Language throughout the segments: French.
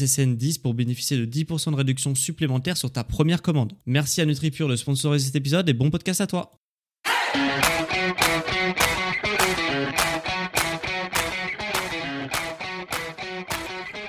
SSN10 pour bénéficier de 10% de réduction supplémentaire sur ta première commande. Merci à NutriPure de sponsoriser cet épisode et bon podcast à toi.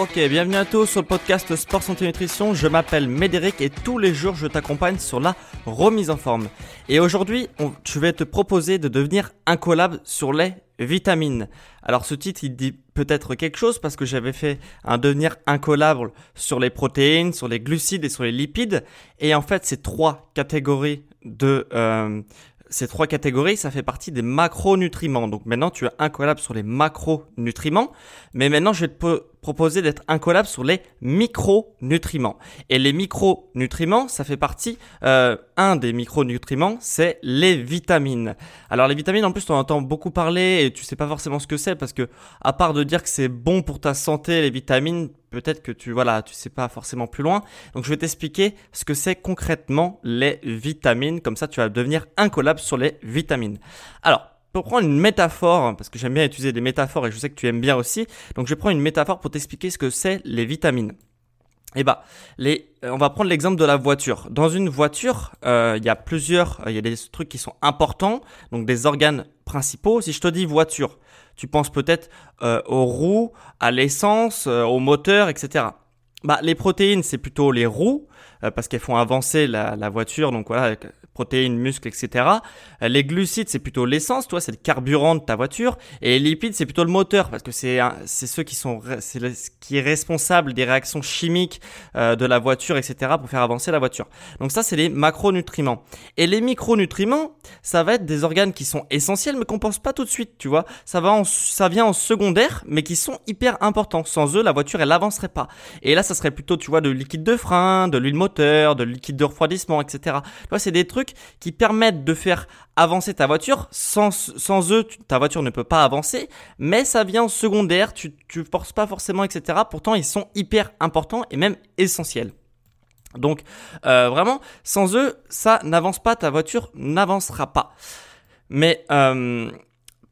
Ok, bienvenue à tous sur le podcast Sport Santé Nutrition. Je m'appelle Médéric et tous les jours je t'accompagne sur la remise en forme. Et aujourd'hui, je vais te proposer de devenir incollable sur les vitamines. Alors ce titre, il dit peut-être quelque chose parce que j'avais fait un devenir incollable sur les protéines, sur les glucides et sur les lipides. Et en fait, ces trois catégories de, euh, ces trois catégories, ça fait partie des macronutriments. Donc maintenant, tu es incollable sur les macronutriments. Mais maintenant, je vais te proposer d'être incollable sur les micronutriments. Et les micronutriments, ça fait partie, euh, un des micronutriments, c'est les vitamines. Alors les vitamines, en plus, on entend beaucoup parler et tu sais pas forcément ce que c'est parce que, à part de dire que c'est bon pour ta santé, les vitamines, peut-être que tu, voilà, tu sais pas forcément plus loin. Donc je vais t'expliquer ce que c'est concrètement les vitamines. Comme ça, tu vas devenir incollable sur les vitamines. Alors, pour prendre une métaphore, parce que j'aime bien utiliser des métaphores et je sais que tu aimes bien aussi, donc je vais prendre une métaphore pour t'expliquer ce que c'est les vitamines. Eh bah, les, euh, on va prendre l'exemple de la voiture. Dans une voiture, euh, il y a plusieurs, euh, il y a des trucs qui sont importants, donc des organes principaux. Si je te dis voiture, tu penses peut-être aux roues, à l'essence, au moteur, etc. Bah, les protéines, c'est plutôt les roues, parce qu'elles font avancer la, voiture, donc voilà, protéines, muscles, etc. Euh, les glucides, c'est plutôt l'essence, toi, c'est le carburant de ta voiture. Et les lipides, c'est plutôt le moteur, parce que c'est c'est ceux qui sont, c'est ce qui est responsable des réactions chimiques euh, de la voiture, etc. pour faire avancer la voiture. Donc ça, c'est les macronutriments. Et les micronutriments, ça va être des organes qui sont essentiels, mais qu'on pense pas tout de suite, tu vois. Ça va ça vient en secondaire, mais qui sont hyper importants. Sans eux, la voiture, elle avancerait pas. Et là, ça serait plutôt, tu vois, de liquide de frein, de l'huile moteur, de liquide de refroidissement, etc. Tu c'est des trucs qui permettent de faire avancer ta voiture. Sans, eux, ta voiture ne peut pas avancer, mais ça vient en secondaire, tu ne forces pas forcément, etc. Pourtant, ils sont hyper importants et même essentiels. Donc, euh, vraiment, sans eux, ça n'avance pas, ta voiture n'avancera pas. Mais euh,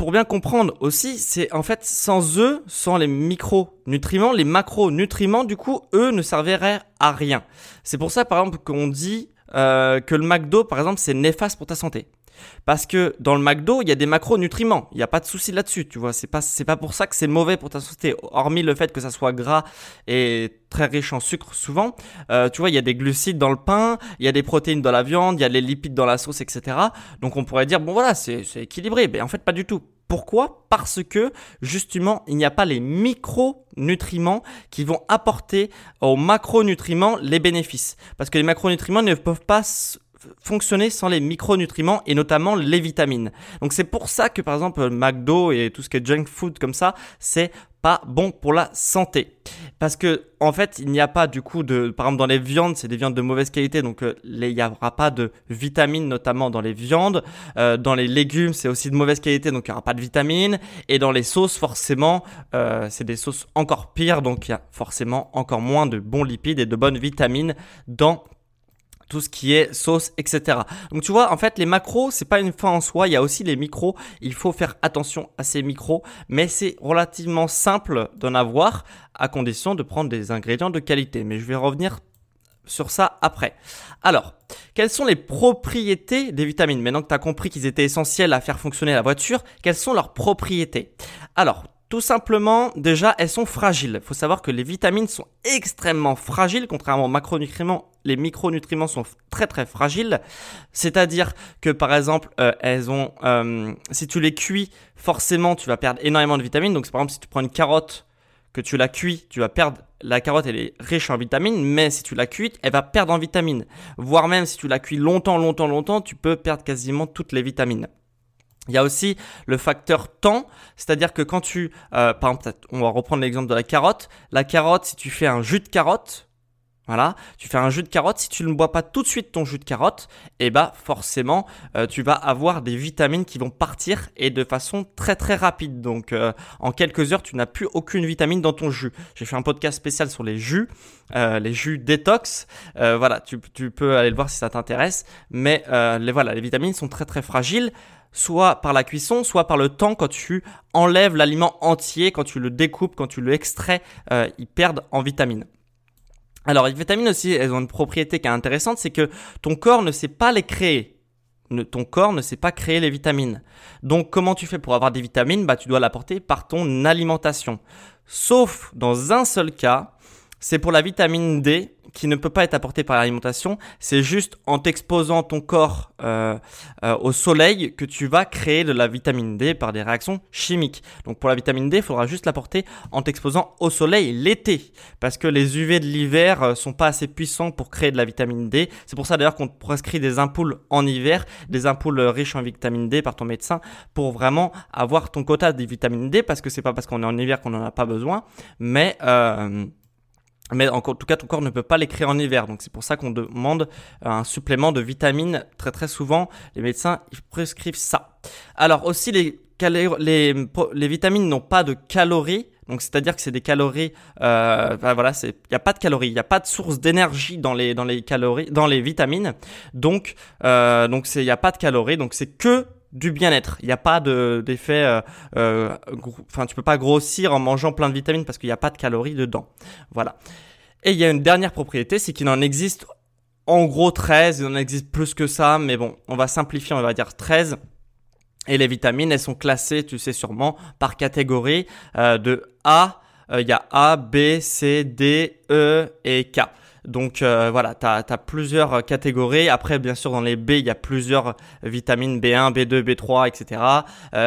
pour bien comprendre aussi, c'est en fait sans eux, sans les micronutriments, les macronutriments, du coup, eux ne serviraient à rien. C'est pour ça, par exemple, qu'on dit euh, que le McDo, par exemple, c'est néfaste pour ta santé. Parce que dans le McDo, il y a des macronutriments. Il n'y a pas de souci là-dessus, tu vois. C'est pas, c'est pas pour ça que c'est mauvais pour ta santé. Hormis le fait que ça soit gras et très riche en sucre souvent. Euh, tu vois, il y a des glucides dans le pain, il y a des protéines dans la viande, il y a les lipides dans la sauce, etc. Donc on pourrait dire, bon voilà, c'est, c'est équilibré. Mais en fait, pas du tout. Pourquoi? Parce que justement, il n'y a pas les micronutriments qui vont apporter aux macronutriments les bénéfices. Parce que les macronutriments ne peuvent pas fonctionner sans les micronutriments et notamment les vitamines. Donc c'est pour ça que par exemple McDo et tout ce qui est junk food comme ça, c'est pas bon pour la santé. Parce que en fait, il n'y a pas du coup de par exemple dans les viandes, c'est des viandes de mauvaise qualité. Donc euh, il n'y aura pas de vitamines notamment dans les viandes, euh, dans les légumes, c'est aussi de mauvaise qualité. Donc il n'y aura pas de vitamines. Et dans les sauces forcément, euh, c'est des sauces encore pires. Donc il y a forcément encore moins de bons lipides et de bonnes vitamines dans tout ce qui est sauce, etc. Donc tu vois, en fait, les macros, c'est pas une fin en soi. Il y a aussi les micros. Il faut faire attention à ces micros, mais c'est relativement simple d'en avoir à condition de prendre des ingrédients de qualité. Mais je vais revenir sur ça après. Alors, quelles sont les propriétés des vitamines? Maintenant que tu as compris qu'ils étaient essentiels à faire fonctionner la voiture, quelles sont leurs propriétés? Alors, tout simplement, déjà, elles sont fragiles. Il faut savoir que les vitamines sont extrêmement fragiles, contrairement aux macronutriments. Les micronutriments sont très très fragiles. C'est-à-dire que par exemple, euh, elles ont, euh, si tu les cuis, forcément, tu vas perdre énormément de vitamines. Donc, par exemple, si tu prends une carotte que tu la cuis, tu vas perdre. La carotte, elle est riche en vitamines, mais si tu la cuis, elle va perdre en vitamines. Voire même si tu la cuis longtemps, longtemps, longtemps, tu peux perdre quasiment toutes les vitamines. Il y a aussi le facteur temps, c'est-à-dire que quand tu, euh, par exemple, on va reprendre l'exemple de la carotte. La carotte, si tu fais un jus de carotte, voilà, tu fais un jus de carotte, si tu ne bois pas tout de suite ton jus de carotte, eh bah forcément, euh, tu vas avoir des vitamines qui vont partir et de façon très très rapide. Donc euh, en quelques heures, tu n'as plus aucune vitamine dans ton jus. J'ai fait un podcast spécial sur les jus, les jus détox. voilà, tu, tu, peux aller le voir si ça t'intéresse. Mais les, voilà, les vitamines sont très très fragiles soit par la cuisson, soit par le temps quand tu enlèves l'aliment entier, quand tu le découpes, quand tu le extrais, euh, ils perdent en vitamines. Alors les vitamines aussi, elles ont une propriété qui est intéressante, c'est que ton corps ne sait pas les créer. ton corps ne sait pas créer les vitamines. Donc comment tu fais pour avoir des vitamines? Bah tu dois l'apporter par ton alimentation. Sauf dans un seul cas, c'est pour la vitamine D qui ne peut pas être apportée par l'alimentation. C'est juste en t'exposant ton corps euh, euh, au soleil que tu vas créer de la vitamine D par des réactions chimiques. Donc pour la vitamine D, il faudra juste l'apporter en t'exposant au soleil l'été. Parce que les UV de l'hiver euh, sont pas assez puissants pour créer de la vitamine D. C'est pour ça d'ailleurs qu'on te prescrit des ampoules en hiver, des ampoules riches en vitamine D par ton médecin pour vraiment avoir ton quota de vitamine D parce que c'est pas parce qu'on est en hiver qu'on en a pas besoin, mais euh, mais en tout cas, ton corps ne peut pas les créer en hiver. Donc c'est pour ça qu'on demande un supplément de vitamines. Très très souvent, les médecins ils prescrivent ça. Alors aussi, les, vitamines n'ont pas de calories. Donc c'est-à-dire que c'est des calories. Euh, voilà, il y a pas de calories, il n'y a pas de source d'énergie dans les calories, dans les vitamines. Donc euh, donc il n'y a pas de calories. Donc c'est que du bien-être. Il n'y a pas d'effet. euh, euh, enfin, tu peux pas grossir en mangeant plein de vitamines parce qu'il n'y a pas de calories dedans. Voilà. Et il y a une dernière propriété, c'est qu'il en existe en gros 13. Il en existe plus que ça, mais bon, on va simplifier, on va dire 13. Et les vitamines, elles sont classées, tu sais sûrement, par catégorie euh, de A. Euh, il y a A, B, C, D, E et K. Donc euh, voilà, tu as, plusieurs catégories. Après, bien sûr, dans les B, il y a plusieurs vitamines B1, B2, B3, etc.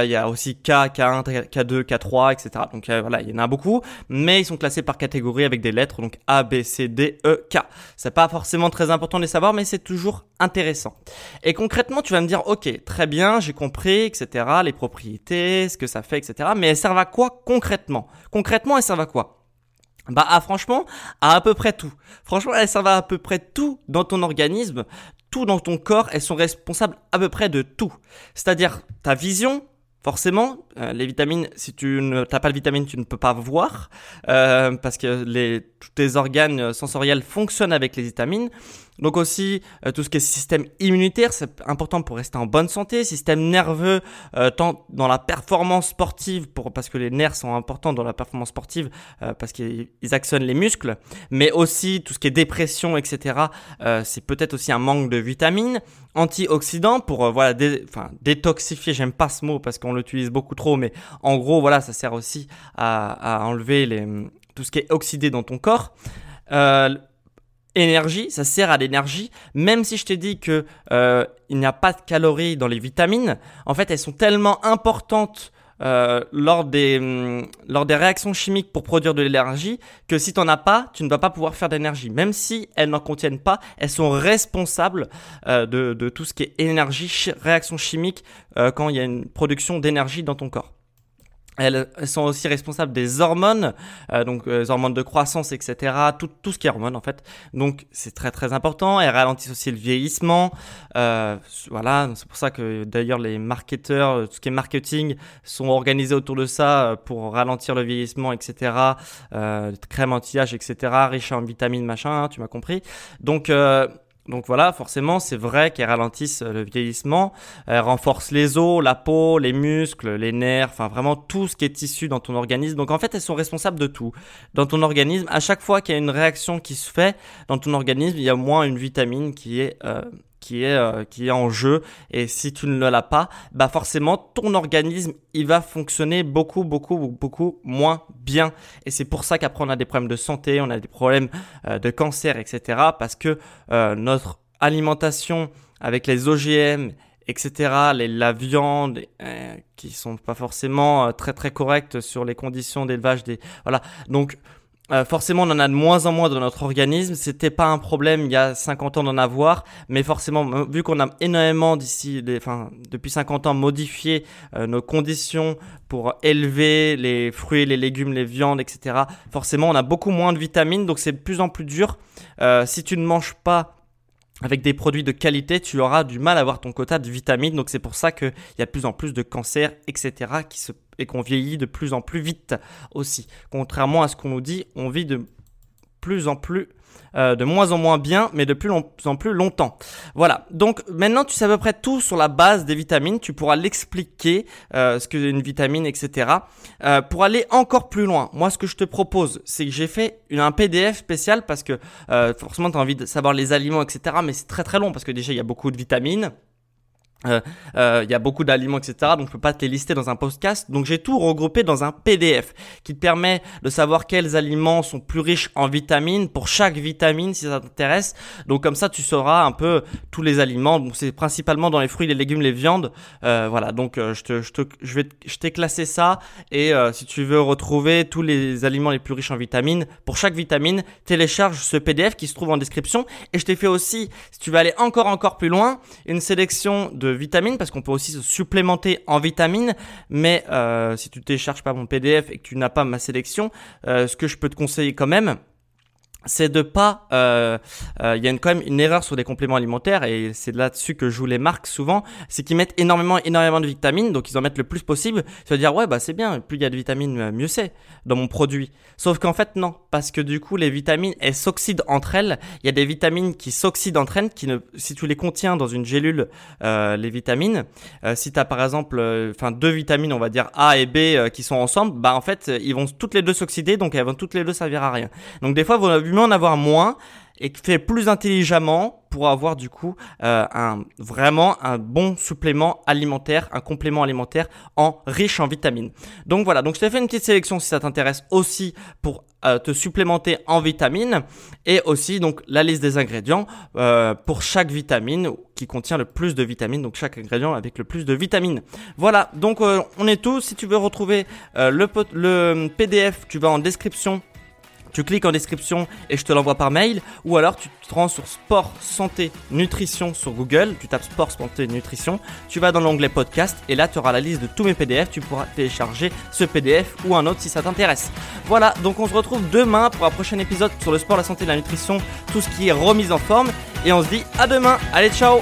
il y a aussi K, K1, K2, K3, etc. Donc euh, voilà, il y en a beaucoup, mais ils sont classés par catégorie avec des lettres, donc A, B, C, D, E, K. C'est pas forcément très important de les savoir, mais c'est toujours intéressant. Et concrètement, tu vas me dire, ok, très bien, j'ai compris, etc. Les propriétés, ce que ça fait, etc. Mais elles servent à quoi concrètement? Concrètement, elles servent à quoi? Bah ah, franchement, à à peu près tout. Franchement, ça va à peu près tout dans ton organisme, tout dans ton corps, elles sont responsables à peu près de tout. C'est-à-dire ta vision, forcément, euh, les vitamines, si tu ne t'as pas de vitamines, tu ne peux pas voir, euh, parce que les, tous tes organes sensoriels fonctionnent avec les vitamines. Donc aussi euh, tout ce qui est système immunitaire, c'est important pour rester en bonne santé. Système nerveux, euh, tant dans la performance sportive, pour, parce que les nerfs sont importants dans la performance sportive, euh, parce qu'ils actionnent les muscles, mais aussi tout ce qui est dépression, etc. c'est peut-être aussi un manque de vitamines. Antioxydants pour voilà, enfin, détoxifier. J'aime pas ce mot parce qu'on l'utilise beaucoup trop, mais en gros voilà, ça sert aussi à, enlever les, tout ce qui est oxydé dans ton corps. Énergie, ça sert à l'énergie, même si je te dis que euh, il n'y a pas de calories dans les vitamines, en fait elles sont tellement importantes euh, lors, des, hum, lors des réactions chimiques pour produire de l'énergie que si tu n'en as pas, tu ne vas pas pouvoir faire d'énergie. Même si elles n'en contiennent pas, elles sont responsables euh, de, de, tout ce qui est énergie, réaction chimique euh, quand il y a une production d'énergie dans ton corps. Elles, sont aussi responsables des hormones, euh, donc euh, hormones de croissance, etc. Tout, tout ce qui est hormones en fait. Donc c'est très très important. Elles ralentissent aussi le vieillissement. Euh, voilà, c'est pour ça que d'ailleurs les marketeurs, tout ce qui est marketing, sont organisés autour de ça euh, pour ralentir le vieillissement, etc. Euh, crème anti-âge, etc. Riche en vitamines, machin. Hein, tu m'as compris. Donc donc voilà, forcément, c'est vrai qu'elles ralentissent le vieillissement, elles renforcent les os, la peau, les muscles, les nerfs, enfin vraiment tout ce qui est tissu dans ton organisme. Donc en fait, elles sont responsables de tout. Dans ton organisme, à chaque fois qu'il y a une réaction qui se fait dans ton organisme, il y a au moins une vitamine qui est euh, qui est euh, qui est en jeu et si tu ne l'as pas, bah forcément ton organisme il va fonctionner beaucoup beaucoup beaucoup moins bien et c'est pour ça qu'après on a des problèmes de santé, on a des problèmes euh, de cancer etc parce que euh, notre alimentation avec les OGM etc. Les, la viande qui sont pas forcément très très correctes sur les conditions d'élevage des voilà donc euh, forcément, on en a de moins en moins dans notre organisme. C'était pas un problème il y a 50 ans d'en avoir, mais forcément, vu qu'on a énormément d'ici, enfin, depuis 50 ans modifié euh, nos conditions pour élever les fruits, les légumes, les viandes, etc. Forcément, on a beaucoup moins de vitamines, donc c'est de plus en plus dur. Euh, si tu ne manges pas avec des produits de qualité, tu auras du mal à avoir ton quota de vitamines. Donc c'est pour ça qu'il y a de plus en plus de cancers, etc. Qui se, et qu'on vieillit de plus en plus vite aussi. Contrairement à ce qu'on nous dit, on vit de plus en plus euh, de moins en moins bien, mais de plus en plus longtemps. Voilà. Donc maintenant, tu sais à peu près tout sur la base des vitamines. Tu pourras l'expliquer, euh, ce qu'est une vitamine, etc. Euh, pour aller encore plus loin, moi, ce que je te propose, c'est que j'ai fait un PDF spécial parce que forcément, tu as envie de savoir les aliments, etc. Mais c'est très très long parce que déjà, il y a beaucoup de vitamines. Euh, euh, il y a beaucoup d'aliments, etc. Donc je peux pas te les lister dans un podcast. Donc j'ai tout regroupé dans un PDF qui te permet de savoir quels aliments sont plus riches en vitamines pour chaque vitamine si ça t'intéresse. Donc comme ça tu sauras un peu tous les aliments. Donc c'est principalement dans les fruits, les légumes, les viandes. Euh, voilà. Donc je te, je te, je vais, je t'ai classé ça. Et si tu veux retrouver tous les aliments les plus riches en vitamines pour chaque vitamine, télécharge ce PDF qui se trouve en description. Et je t'ai fait aussi, si tu veux aller encore encore plus loin, une sélection de vitamines parce qu'on peut aussi se supplémenter en vitamines. Mais euh, si tu télécharges pas mon PDF et que tu n'as pas ma sélection, euh, ce que je peux te conseiller quand même, c'est de pas euh, euh, il y a quand même une erreur sur les compléments alimentaires et c'est là-dessus que jouent les marques souvent c'est qu'ils mettent énormément énormément de vitamines donc ils en mettent le plus possible. Se dire ouais bah c'est bien plus il y a de vitamines euh, mieux c'est dans mon produit. Sauf qu'en fait non parce que du coup les vitamines elles s'oxydent entre elles. Il y a des vitamines qui s'oxydent entre elles qui ne si tu les contiens dans une gélule les vitamines si tu as par exemple enfin deux vitamines on va dire A et B qui sont ensemble bah en fait ils vont toutes les deux s'oxyder donc elles vont toutes les deux servir à rien. Donc des fois vous avez en avoir moins et fait plus intelligemment pour avoir du coup euh, un vraiment un bon supplément alimentaire, un complément alimentaire en riche en vitamines. Donc voilà, donc je t'ai fait une petite sélection si ça t'intéresse aussi pour euh, te supplémenter en vitamines et aussi donc la liste des ingrédients euh, pour chaque vitamine qui contient le plus de vitamines, donc chaque ingrédient avec le plus de vitamines. Voilà, donc on est tous. Si tu veux retrouver le PDF, tu vas en description tu cliques en description et je te l'envoie par mail. Ou alors tu te rends sur sport, santé, nutrition sur Google. Tu tapes sport, santé, nutrition. Tu vas dans l'onglet podcast et là tu auras la liste de tous mes PDF. Tu pourras télécharger ce PDF ou un autre si ça t'intéresse. Voilà, donc on se retrouve demain pour un prochain épisode sur le sport, la santé la nutrition. Tout ce qui est remise en forme. Et on se dit à demain. Allez, ciao